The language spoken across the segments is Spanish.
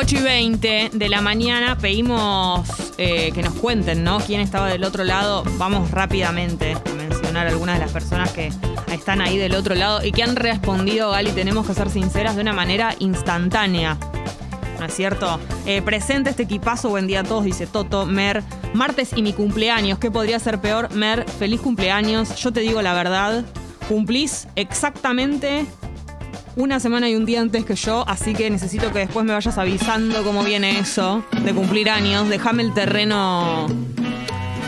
8 y 20 de la mañana pedimos eh, que nos cuenten, ¿no? ¿Quién estaba del otro lado? Vamos rápidamente a mencionar algunas de las personas que están ahí del otro lado y que han respondido, Gali, tenemos que ser sinceras, de una manera instantánea. ¿No es cierto? Eh, presente este equipazo, buen día a todos, dice Toto, Mer. Martes y mi cumpleaños, ¿qué podría ser peor? Mer, feliz cumpleaños. Yo te digo la verdad, cumplís exactamente una semana y un día antes que yo, así que necesito que después me vayas avisando cómo viene eso de cumplir años. Déjame el terreno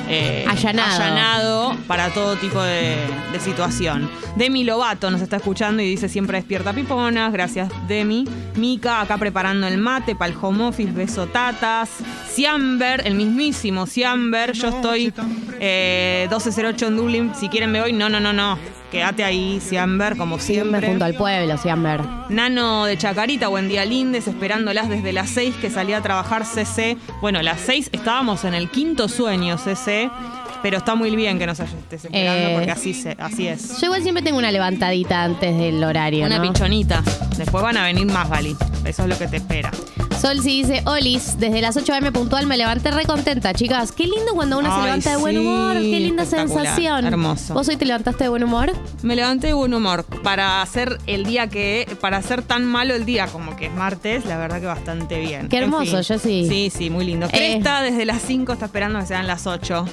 eh, Allanado. para todo tipo de, de situación. Demi Lobato nos está escuchando y dice siempre despierta piponas. Gracias, Demi. Mika acá preparando el mate para el home office. Beso tatas. Ciamber, el mismísimo Ciamber. Yo estoy eh, 1208 en Dublín. Si quieren me voy. No, no, no, no. Quédate ahí, Ciamber, como siempre. Junto al pueblo, Ciamber. Nano de Chacarita, buen día Lindes, esperándolas desde las 6 que salía a trabajar CC. Bueno, las 6 estábamos en el quinto sueño CC, pero está muy bien que nos estés esperando Eh, porque así, se, así es. Yo igual siempre tengo una levantadita antes del horario. Una ¿no? pichonita. Después van a venir más, Gali. Eso es lo que te espera. Sol sí dice, Olis, desde las 8 am puntual me levanté re contenta, chicas. Qué lindo cuando uno se Ay, levanta de buen sí, humor, qué linda espectacular, sensación. hermoso. ¿Vos hoy te levantaste de buen humor? Me levanté de buen humor para hacer el día que, para hacer tan malo el día como que es martes, la verdad que bastante bien. Qué En hermoso, fin. yo sí. Sí, sí, muy lindo. Eh. Cresta desde las 5 está esperando que sean las 8.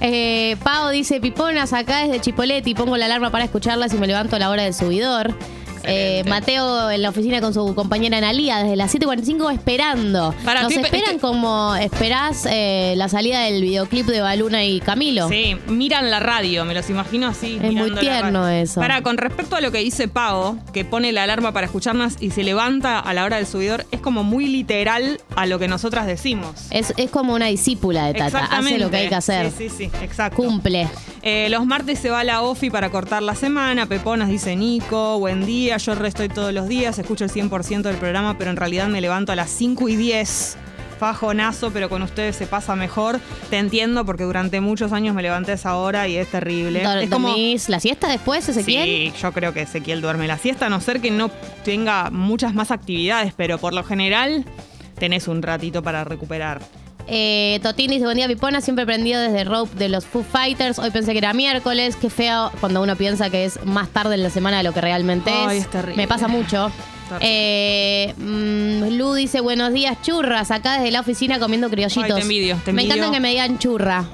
Eh, Pau dice, Piponas, acá desde Chipoleti, pongo la alarma para escucharlas y me levanto a la hora del subidor. Eh. Mateo en la oficina con su compañera Analía desde las 7.45 esperando. Para, Nos estoy- esperan estoy- como esperás eh, la salida del videoclip de Baluna y Camilo. Sí, miran la radio, me los imagino así. Es muy la tierno radio. eso. Para, con respecto a lo que dice Pau, que pone la alarma para escucharnos y se levanta a la hora del subidor, es como muy literal a lo que nosotras decimos. Es, es como una discípula de Tata, hace lo que hay que hacer. Sí, sí, sí, exacto. Cumple. Eh, los martes se va a la OFI para cortar la semana. Peponas dice Nico, buen día. Yo resto todos los días, escucho el 100% del programa, pero en realidad me levanto a las 5 y 10. Fajonazo, pero con ustedes se pasa mejor. Te entiendo porque durante muchos años me levanté a esa hora y es terrible. Es como, ¿Dormís la siesta después, Ezequiel? Sí, yo creo que Ezequiel duerme la siesta, a no ser que no tenga muchas más actividades, pero por lo general tenés un ratito para recuperar. Eh, Totín dice, buen día Pipona, siempre prendido desde Rope de los Foo Fighters. Hoy pensé que era miércoles. Qué feo cuando uno piensa que es más tarde en la semana de lo que realmente Ay, es. es terrible. Me pasa mucho. Eh, mm, Lu dice, buenos días, churras. Acá desde la oficina comiendo criollitos. Ay, te envidio, te Me envidio. encanta que me digan churra.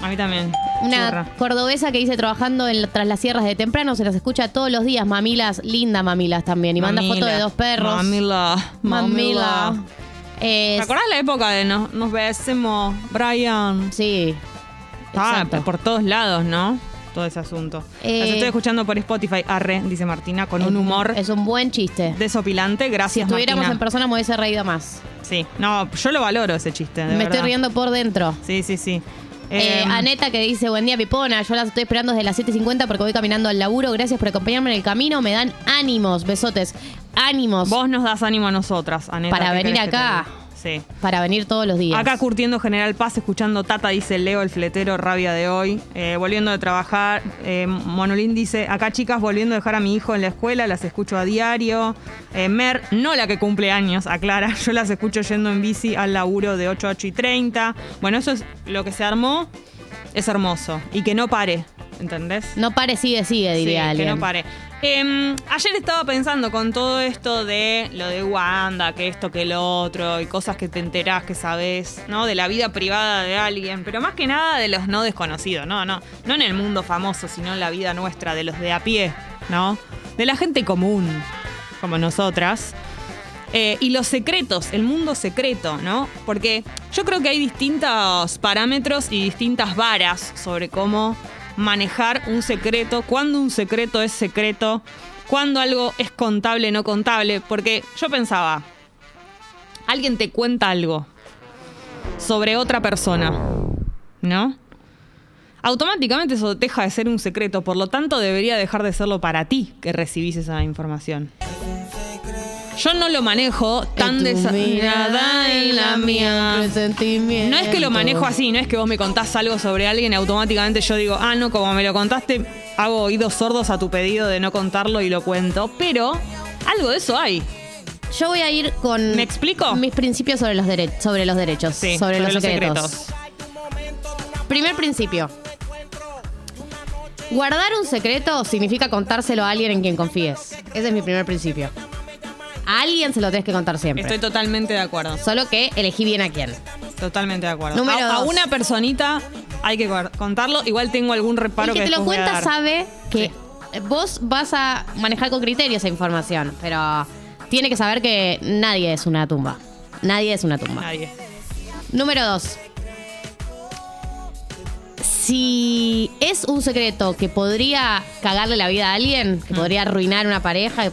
A mí también. Una churra. cordobesa que dice trabajando en, tras las sierras de temprano, se las escucha todos los días, mamilas, linda mamilas también. Y manda Mamila. fotos de dos perros. Mamila. Mamila. Eh, ¿Te acordás la época de nos, nos besemos, Brian? Sí. Ah, por todos lados, ¿no? Todo ese asunto. Eh, Las estoy escuchando por Spotify, arre, dice Martina, con un humor Es un buen chiste. desopilante. Si Gracias, estuviéramos Martina. en persona me hubiese reído más. Sí, no, yo lo valoro ese chiste, de me verdad. estoy riendo por dentro. Sí, sí, sí. Eh, Em, Aneta que dice, buen día Pipona, yo las estoy esperando desde las 7.50 porque voy caminando al laburo. Gracias por acompañarme en el camino. Me dan ánimos, besotes. Ánimos Vos nos das ánimo a nosotras, Aneta. Para ¿qué venir acá. Sí. para venir todos los días. Acá curtiendo General Paz, escuchando Tata, dice Leo, el fletero, rabia de hoy. Eh, volviendo de trabajar, eh, Monolín dice, acá chicas, volviendo a dejar a mi hijo en la escuela, las escucho a diario. Eh, Mer, no la que cumple años, aclara, yo las escucho yendo en bici al laburo de 8 a 8 y 30. Bueno, eso es lo que se armó, es hermoso. Y que no pare, ¿entendés? No pare, sigue, sigue, diría Sí, alguien. que no pare. Em, ayer estaba pensando con todo esto de lo de Wanda, que esto, que lo otro, y cosas que te enterás, que sabes, ¿no? De la vida privada de alguien, pero más que nada de los no desconocidos, ¿no? No, no en el mundo famoso, sino en la vida nuestra, de los de a pie, ¿no? De la gente común, como nosotras. Eh, y los secretos, el mundo secreto, ¿no? Porque yo creo que hay distintos parámetros y distintas varas sobre cómo manejar un secreto, cuándo un secreto es secreto, cuándo algo es contable, no contable. Porque yo pensaba, alguien te cuenta algo sobre otra persona, ¿no? Automáticamente eso deja de ser un secreto, por lo tanto debería dejar de serlo para ti que recibís esa información. Yo no lo manejo tan desarrollada en la mía. No es que lo manejo así, no es que vos me contás algo sobre alguien y automáticamente yo digo, ah, no, como me lo contaste, hago oídos sordos a tu pedido de no contarlo y lo cuento. Pero algo de eso hay. Yo voy a ir con. ¿Me explico? Mis principios sobre los, sobre los derechos. Sí, sobre, los, secretos. secretos. Primer principio. Guardar un secreto significa contárselo a alguien en quien confíes. Ese es mi primer principio. A alguien se lo tenés que contar siempre. Estoy totalmente de acuerdo. Solo que elegí bien a quién. Totalmente de acuerdo. Número a, a dos. una personita hay que contarlo. Igual tengo algún reparo El que te lo cuenta sabe que vos vas a manejar con criterio esa información, pero tiene que saber que nadie es una tumba. Nadie es una tumba. Nadie. Número dos. Si es un secreto que podría cagarle la vida a alguien, Mm. que podría arruinar una pareja, que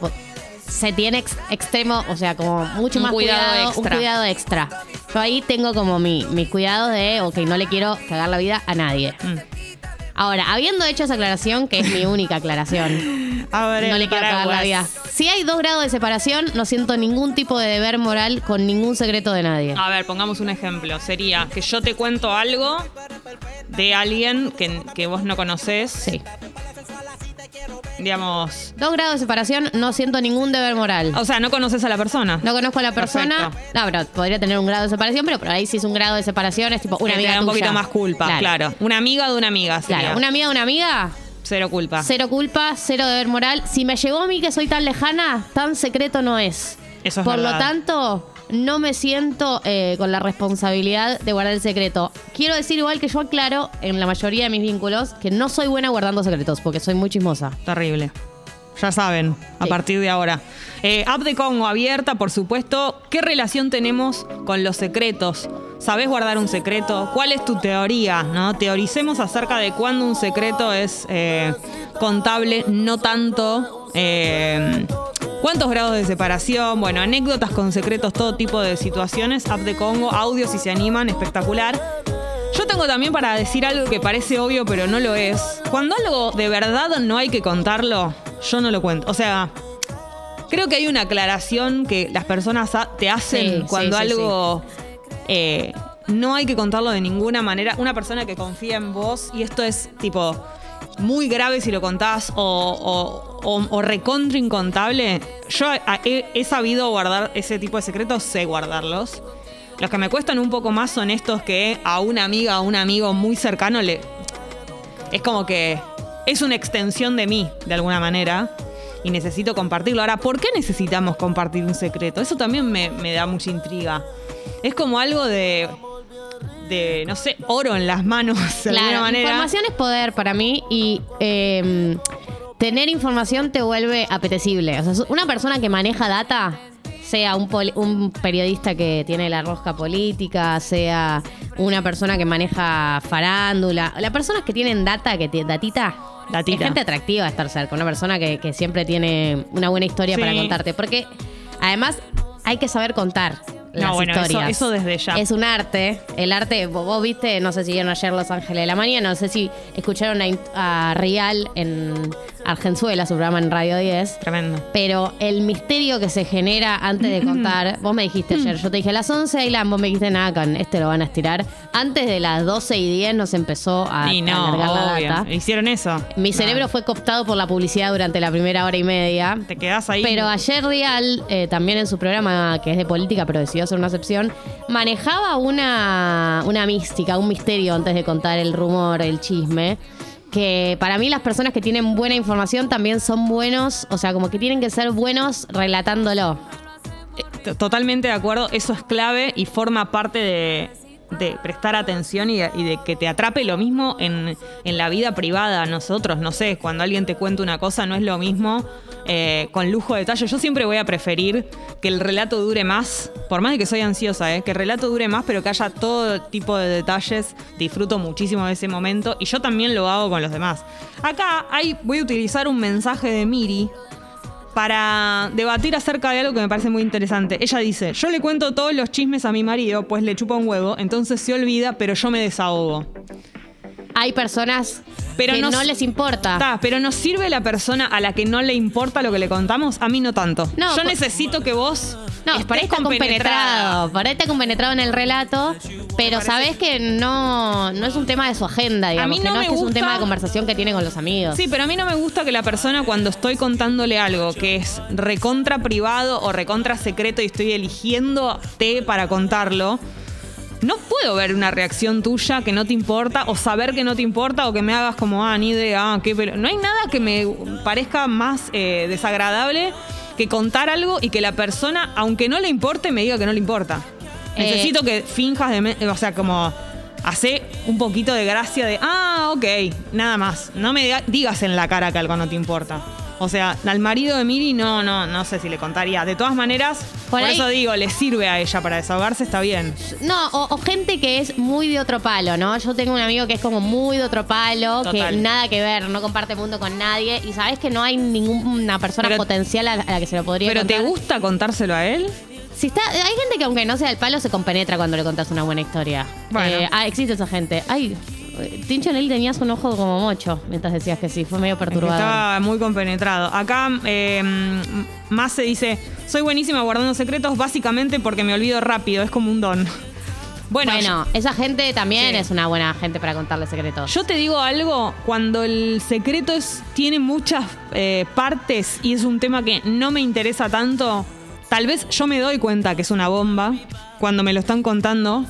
se tiene ex- extremo, o sea, como mucho Un más cuidado cuidado, extra. un cuidado extra. Yo ahí tengo como mi, mis cuidados de, ok, no le quiero cagar la vida a nadie. Mm. Ahora, habiendo hecho esa aclaración, que es mi única aclaración, Abre no le quiero cagar la vida. Si hay dos grados de separación, no siento ningún tipo de deber moral con ningún secreto de nadie. A ver, pongamos un ejemplo. Sería que yo te cuento algo de alguien que, que vos no conocés. Sí. Digamos. Dos grados de separación, no siento ningún deber moral. O sea, no conoces a la persona. No conozco a la persona. Perfecto. No, pero podría tener un grado de separación, pero por ahí si es un grado de separación es tipo una te amiga da un tuya. poquito más culpa, claro. Una amiga de una amiga. Sería. Claro, una amiga de una amiga, Cero culpa. cero culpa, cero deber moral. Si me llegó a mí que soy tan lejana, tan secreto no es. Eso es Por lo tanto, no me siento eh, con la responsabilidad de guardar el secreto. Quiero decir igual que yo aclaro en la mayoría de mis vínculos que no soy buena guardando secretos porque soy muy chismosa. Terrible. Ya saben, a Sí. partir de ahora. Eh, app de Congo abierta, por supuesto. ¿Qué relación tenemos con los secretos? ¿Sabés guardar un secreto? ¿Cuál es tu teoría? ¿no? Teoricemos acerca de cuándo un secreto es eh, contable, no tanto. eh, ¿Cuántos grados de separación? Bueno, anécdotas con secretos, todo tipo de situaciones. App de Congo, audio si se animan, espectacular. Yo tengo también para decir algo que parece obvio, pero no lo es. Cuando algo de verdad no hay que contarlo, yo no lo cuento. O sea, creo que hay una aclaración que las personas te hacen Sí, cuando sí, sí, algo eh, no hay que contarlo de ninguna manera. Una persona que confía en vos, y esto es tipo muy grave si lo contás o, o, o- o recontra incontable. Yo a- he, he sabido guardar ese tipo de secretos, sé guardarlos. Los que me cuestan un poco más son estos que a una amiga o un amigo muy cercano le. Es como que es una extensión de mí, de alguna manera. Y necesito compartirlo. Ahora, ¿por qué necesitamos compartir un secreto? Eso también me, me da mucha intriga. Es como algo de. de, no sé, oro en las manos, de alguna manera. información es poder para mí y eh, tener información te vuelve apetecible. O sea, una persona que maneja data, sea un, poli- un periodista que tiene la rosca política, sea una persona que maneja farándula, las personas que tienen data, que tienen datita. Datita. Es gente atractiva estar cerca, una persona que, que siempre tiene una buena historia Sí. para contarte. Porque además hay que saber contar No, las bueno, eso- historias. eso desde ya. Es un arte. El arte, vos, vos viste, no sé si vieron ayer Los Ángeles de la Mañana, no sé si escucharon a, a Rial en Argenzuela, su programa en Radio 10. Tremendo. Pero el misterio que se genera antes de contar, vos me dijiste ayer, yo te dije a las 11 hay vos me dijiste nada, con este lo van a estirar. Antes de las 12 y 10 nos empezó a, y a no, alargar la data. Hicieron eso. Mi No. cerebro fue cooptado por la publicidad durante la primera hora y media. Te quedás ahí. Pero ayer Real, eh, también en su programa, que es de política, pero decidió hacer una excepción, manejaba una, una mística, un misterio antes de contar el rumor, el chisme. Que para mí las personas que tienen buena información también son buenos, o sea, como que tienen que ser buenos relatándolo. T- Totalmente de acuerdo, eso es clave y forma parte de, prestar atención y de, que te atrape lo mismo en, en la vida privada. Nosotros, no sé, cuando alguien te cuenta una cosa no es lo mismo eh, con lujo de detalle. Yo siempre voy a preferir que el relato dure más, por más de que soy ansiosa, eh, que el relato dure más, pero que haya todo tipo de detalles. Disfruto muchísimo de ese momento y yo también lo hago con los demás. Acá voy a utilizar un mensaje de Miri para debatir acerca de algo que me parece muy interesante. Ella dice, yo le cuento todos los chismes a mi marido, pues le chupa un huevo, entonces se olvida, pero yo me desahogo. Hay personas Pero que no les importa. Ta, pero ¿nos sirve la persona a la que no le importa lo que le contamos? A mí no tanto. No, Yo necesito que vos No, estés por ahí está compenetrado, por ahí está compenetrado en el relato, pero sabés que no, no es un tema de su agenda, digamos, mí que no me es que es un gusta- tema de conversación que tiene con los amigos. Sí, pero a mí no me gusta que la persona cuando estoy contándole algo que es recontra privado o recontra secreto y estoy eligiendo té para contarlo, no puedo ver una reacción tuya que no te importa o saber que no te importa o que me hagas como, ah, ni idea, ah, qué, pero no hay nada que me parezca más eh, desagradable que contar algo y que la persona, aunque no le importe, me diga que no le importa. Eh, Necesito que finjas de, o sea, como hace un poquito de gracia de, ah, ok, nada más. No me diga- digas en la cara que algo no te importa. O sea, al marido de Miri no, no, no sé si le contaría. De todas maneras, por, Por ahí- eso digo, le sirve a ella para desahogarse, está bien. No, o, o gente que es muy de otro palo, ¿no? Yo tengo un amigo que es como muy de otro palo, Total. que nada que ver, no comparte mundo con nadie, y sabes que no hay ninguna persona Pero- potencial a, a la que se lo podría ¿Pero te gusta contárselo a él? Si está, hay gente que aunque no sea del palo se compenetra cuando le contás una buena historia. Bueno. Eh, ah, existe esa gente. Ay, Tincho Nelly tenías un ojo como mocho mientras decías que sí, fue medio perturbador. Estaba muy compenetrado. Acá eh, más se dice, soy buenísima guardando secretos básicamente porque me olvido rápido, es como un don. Bueno, Bueno, esa gente también Sí. es una buena gente para contarle secretos. Yo te digo algo, cuando el secreto es, tiene muchas eh, partes y es un tema que no me interesa tanto, tal vez yo me doy cuenta que es una bomba cuando me lo están contando,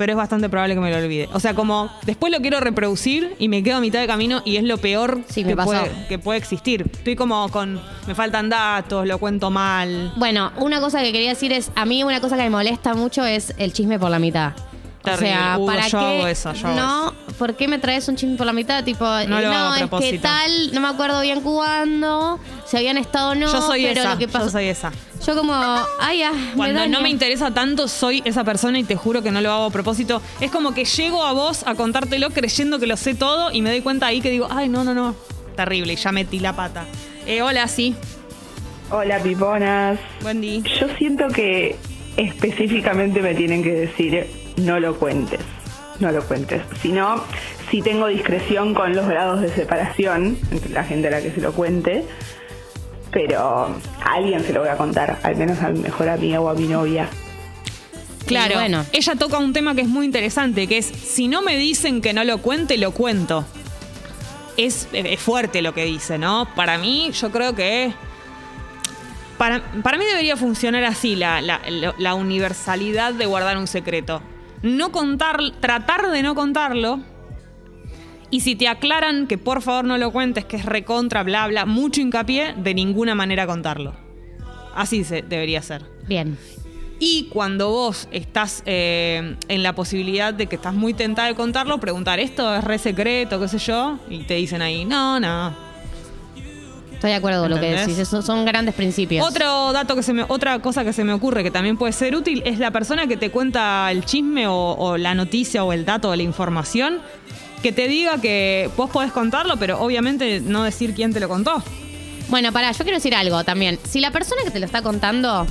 pero es bastante probable que me lo olvide. O sea, como después lo quiero reproducir y me quedo a mitad de camino y es lo peor Sí, que, puede, que puede existir. Estoy como con, me faltan datos, lo cuento mal. Bueno, una cosa que quería decir es, a mí una cosa que me molesta mucho es el chisme por la mitad. Terrible. O sea, Uh, ¿para yo qué? hago eso, yo hago no, ¿por qué me traes un chisme por la mitad? Tipo, No lo a es que tal, no me acuerdo bien cuándo, si habían estado o no, yo soy pero esa, lo que pasó. yo soy esa. Yo como, ay, ah, Cuando no me interesa tanto, soy esa persona y te juro que no lo hago a propósito. Es como que llego a vos a contártelo creyendo que lo sé todo y me doy cuenta ahí que digo, ay, no, no, no. Terrible, y ya metí la pata. Eh, hola, sí. Hola, piponas. Buen día. Yo siento que específicamente me tienen que decir no lo cuentes. No lo cuentes. Si no, si tengo discreción con los grados de separación entre la gente a la que se lo cuente, pero a alguien se lo voy a contar, al menos a mi mejor amiga o a mi novia. Claro, bueno. ella toca un tema que es muy interesante, que es, si no me dicen que no lo cuente, lo cuento. Es, es fuerte lo que dice, ¿no? Para mí, yo creo que... Para, para mí debería funcionar así la- la universalidad de guardar un secreto. No contar, tratar de no contarlo. Y si te aclaran que por favor no lo cuentes, que es recontra, bla, bla, mucho hincapié, de ninguna manera contarlo. Así se, debería ser. Bien. Y cuando vos estás eh, en la posibilidad de que estás muy tentada de contarlo, preguntar, ¿esto es re secreto, qué sé yo? Y te dicen ahí, no, no. Estoy de acuerdo con lo que decís, eso son grandes principios. Otro dato que se me, otra cosa que se me ocurre que también puede ser útil es la persona que te cuenta el chisme o, o la noticia o el dato o la información, que te diga que vos podés contarlo, pero obviamente no decir quién te lo contó. Bueno, pará, yo quiero decir algo también. Si la persona que te lo está contando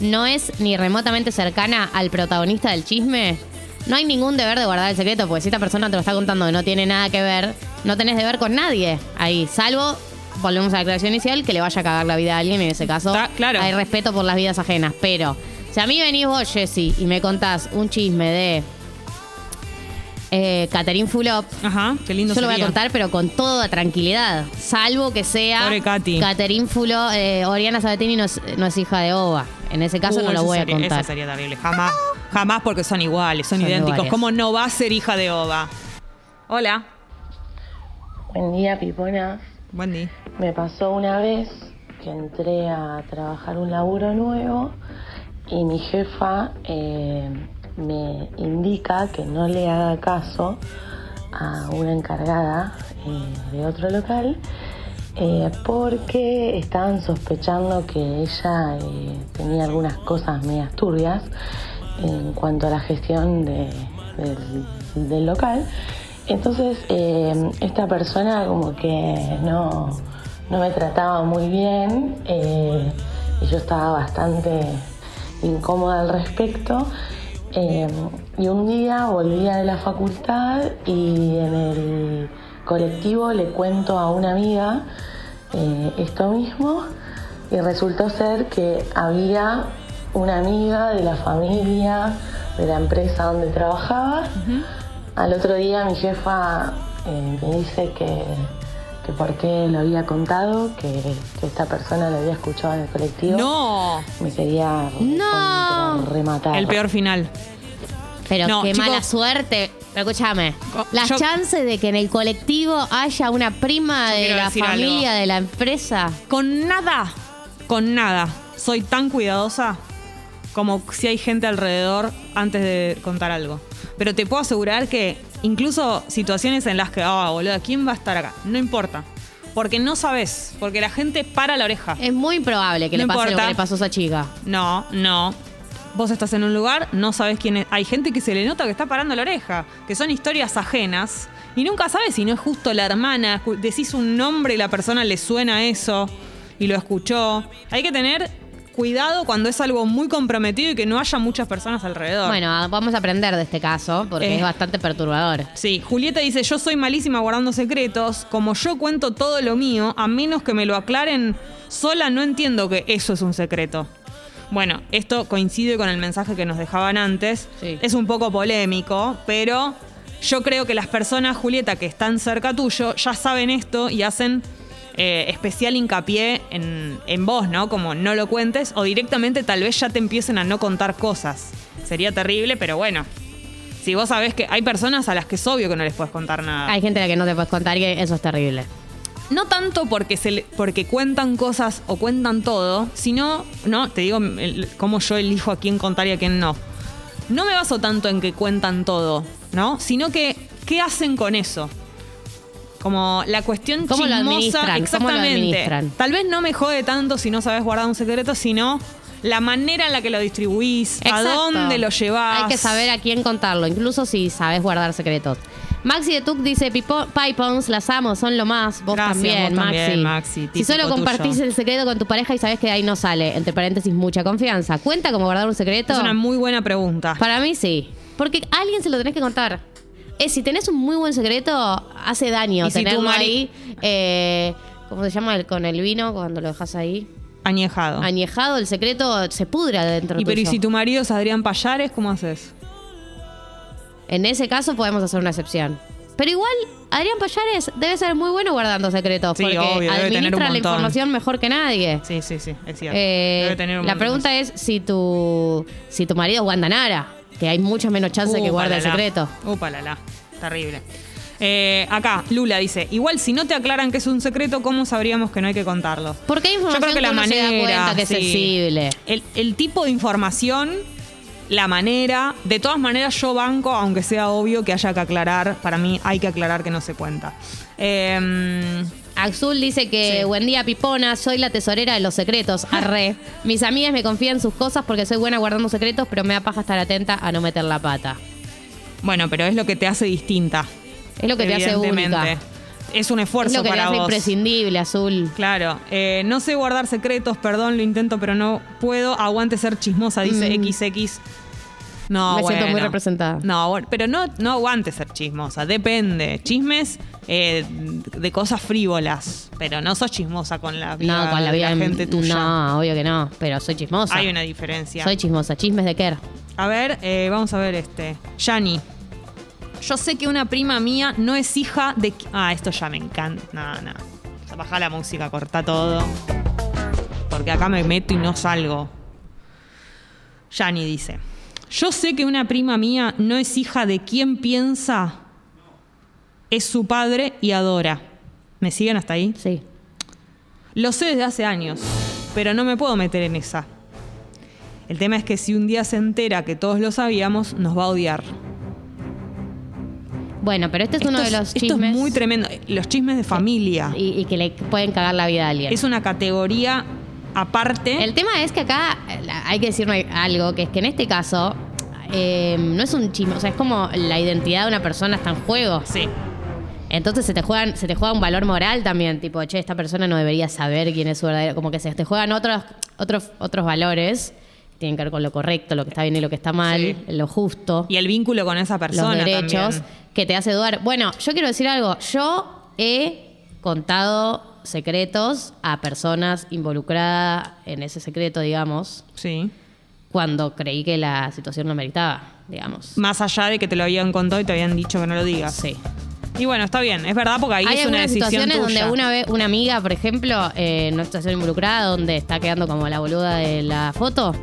no es ni remotamente cercana al protagonista del chisme, no hay ningún deber de guardar el secreto, porque si esta persona te lo está contando y no tiene nada que ver, no tenés deber con nadie ahí, salvo, volvemos a la declaración inicial, que le vaya a cagar la vida a alguien, en ese caso Está claro. hay respeto por las vidas ajenas. Pero si a mí venís vos, Jessy, y me contás un chisme de eh, Catherine Fulop, Ajá, qué lindo yo lo voy a contar, pero con toda tranquilidad. Salvo que sea. Pobre Katy. Catherine Fulo. eh, Oriana Sabatini no es, no es hija de Ova. En ese caso Uh, no lo voy sería- a contar. Eso sería terrible. Jamás, jamás porque son iguales, son, Son idénticos. iguales. ¿Cómo no va a ser hija de Ova? Hola. Buen día, Pipona. Buen. Me pasó una vez que entré a trabajar un laburo nuevo y mi jefa eh, me indica que no le haga caso a una encargada eh, de otro local eh, porque estaban sospechando que ella tenía algunas cosas medias turbias en cuanto a la gestión de- del local. Entonces, eh, esta persona como que no, no me trataba muy bien eh, y yo estaba bastante incómoda al respecto. Eh, y un día volvía de la facultad y en el colectivo le cuento a una amiga eh, esto mismo y resultó ser que había una amiga de la familia, de la empresa donde trabajaba. Al otro día mi jefa eh, me dice que, que por qué lo había contado, que, que esta persona lo había escuchado en el colectivo. No. Me quería No. rematar. El peor final. Pero No, qué chicos. mala suerte. Pero escúchame, Co- las yo- chances de que en el colectivo haya una prima de la familia algo. de la empresa. Con nada, con nada, soy tan cuidadosa como si hay gente alrededor antes de contar algo. Pero te puedo asegurar que incluso situaciones en las que, ah, boludo, ¿quién va a estar acá? No importa. Porque no sabes, porque la gente para la oreja. Es muy improbable que No le pase lo importa. que le pasó a esa chica. No, no. Vos estás en un lugar, no sabes quién es. Hay gente que se le nota que está parando la oreja, que son historias ajenas. Y nunca sabes si no es justo la hermana. Decís un nombre y la persona le suena eso y lo escuchó. Hay que tener cuidado cuando es algo muy comprometido y que no haya muchas personas alrededor. Bueno, vamos a aprender de este caso porque Eh. es bastante perturbador. Sí, Julieta dice, yo soy malísima guardando secretos, como yo cuento todo lo mío, a menos que me lo aclaren sola, no entiendo que eso es un secreto. Bueno, esto coincide con el mensaje que nos dejaban antes. Sí. Es un poco polémico, pero yo creo que las personas, Julieta, que están cerca tuyo, ya saben esto y hacen eh, especial hincapié en, en vos, ¿no? Como no lo cuentes o directamente tal vez ya te empiecen a no contar cosas. Sería terrible, pero bueno. Si vos sabés que hay personas a las que es obvio que no les puedes contar nada. Hay gente a la que no te puedes contar y eso es terrible. No tanto porque, se porque cuentan cosas o cuentan todo, sino, no, te digo el- cómo yo elijo a quién contar y a quién no. No me baso tanto en que cuentan todo, ¿no? Sino que, ¿qué hacen con eso? Como la cuestión ¿Cómo lo chismosa, administran? ¿Cómo lo exactamente. administran? Tal vez no me jode tanto si no sabes guardar un secreto, sino la manera en la que lo distribuís, a dónde lo llevás. Hay que saber a quién contarlo, incluso si sabes guardar secretos. Maxi de Tuc dice, "Pipo- Pipons, las amo, son lo más. Vos Gracias, también, vos Maxi. también, Maxi, si solo compartís tuyo. el secreto con tu pareja y sabes que de ahí no sale, entre paréntesis, mucha confianza. ¿Cuenta como guardar un secreto? Es una muy buena pregunta. Para mí sí. Porque a alguien se lo tenés que contar. Es, si tenés un muy buen secreto, hace daño Y si tu mari- ahí. eh, ¿Cómo se llama? El, con el vino, cuando lo dejas ahí. Añejado. Añejado, el secreto se pudra dentro y pero y tuyo. si tu marido es Adrián Payares, ¿cómo haces? En ese caso podemos hacer una excepción. Pero igual, Adrián Payares debe ser muy bueno guardando secretos. Sí, porque obvio, debe tener un administra la montón. información mejor que nadie. Sí, sí, sí, es cierto. Eh, Debe tener un la pregunta es si tu, si tu marido es Guandanara, que hay muchas menos chances de que guarde el la, la. secreto. Upa, la, la. Terrible. Eh, acá, Lula dice, igual si no te aclaran que es un secreto, ¿cómo sabríamos que no hay que contarlo? Porque hay Yo información creo que la uno se da manera, cuenta que es sí. sensible. El, el tipo de información, la manera, de todas maneras yo banco, aunque sea obvio que haya que aclarar, para mí hay que aclarar que no se cuenta. Eh, Axul dice que Sí. buen día Pipona, soy la tesorera de los secretos, arre. Mis amigas me confían sus cosas porque soy buena guardando secretos, pero me da paja estar atenta a no meter la pata. bueno, pero es lo que te hace distinta. Es lo que te hace única. Es un Es esfuerzo lo que te para hace vos. imprescindible, Azul. Claro, eh, no sé guardar secretos, perdón, lo intento, pero no puedo. Aguante ser chismosa, dice XX. No. Me siento muy representada. No, bueno, pero no, no aguante ser chismosa, depende. Chismes eh, de cosas frívolas, pero no sos chismosa con la vida, No, con la vida de de- gente tuya. No, obvio que no, pero soy chismosa. Hay una diferencia. Soy chismosa, chismes de Kerr. A ver, eh, vamos a ver este. Yani. Yo sé que una prima mía no es hija de... Ah, esto ya me encanta. No, no. O sea, Baja la música, corta todo. Porque acá me meto y no salgo. Yani dice. Yo sé que una prima mía no es hija de quien piensa es su padre y adora. ¿Me siguen hasta ahí? Sí. Lo sé desde hace años, pero no me puedo meter en esa. El tema es que si un día se entera que todos lo sabíamos, nos va a odiar. Bueno, pero este es uno Esto de los esto chismes. es muy tremendo. Los chismes de familia. y, y que le pueden cagar la vida a alguien. Es una categoría aparte. El tema es que acá eh, hay que decir algo, que es que en este caso eh, no es un chisme, o sea, es como la identidad de una persona está en juego. Sí. Entonces se te juegan, se te juega un valor moral también, tipo, che, esta persona no debería saber quién es su verdadero, como que se te juegan otros, otros, otros valores tienen que ver con lo correcto, lo que está bien y lo que está mal, Sí. lo justo, Y el vínculo con esa persona los derechos, también. que te hace dudar. Bueno, yo quiero decir algo. Yo he contado secretos a personas involucradas en ese secreto, digamos, Sí. cuando creí que la situación no meritaba, digamos. Más allá de que te lo habían contado y te habían dicho que no lo digas. Sí. Y bueno, está bien, es verdad porque ahí Hay es una decisión situaciones tuya. donde una vez una amiga, por ejemplo, eh, en una situación involucrada, donde está quedando como la boluda de la foto.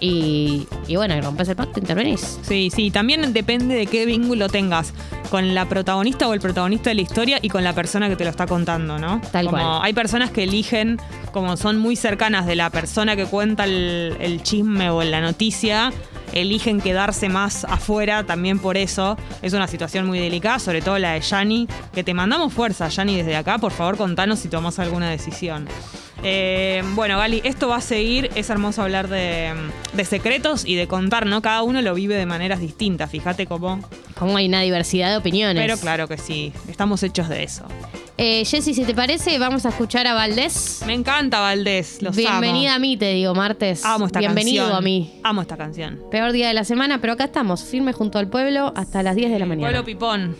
Y, y bueno, y rompes el pacto, intervenís. Sí, sí, también depende de qué vínculo tengas con la protagonista o el protagonista de la historia y con la persona que te lo está contando, ¿no? Tal como cual. Hay personas que eligen, como son muy cercanas de la persona que cuenta el, el chisme o la noticia, eligen quedarse más afuera también por eso. Es una situación muy delicada, sobre todo la de Yani, que te mandamos fuerza, Yani, desde acá. Por favor, contanos si tomás alguna decisión. Eh, bueno, Gali, esto va a seguir. Es hermoso hablar de, de secretos y de contar, ¿no? Cada uno lo vive de maneras distintas. Fíjate cómo. Hay una diversidad de opiniones. Pero claro que sí, estamos hechos de eso. Eh, Jessy, si te parece, vamos a escuchar a Valdés. Me encanta Valdés, los Bienvenida amo. a mí, te digo, martes. Amo esta Bienvenido canción. a mí. Amo esta canción. Peor día de la semana, pero acá estamos, firme junto al pueblo hasta las 10 de la mañana. Pueblo Pipón.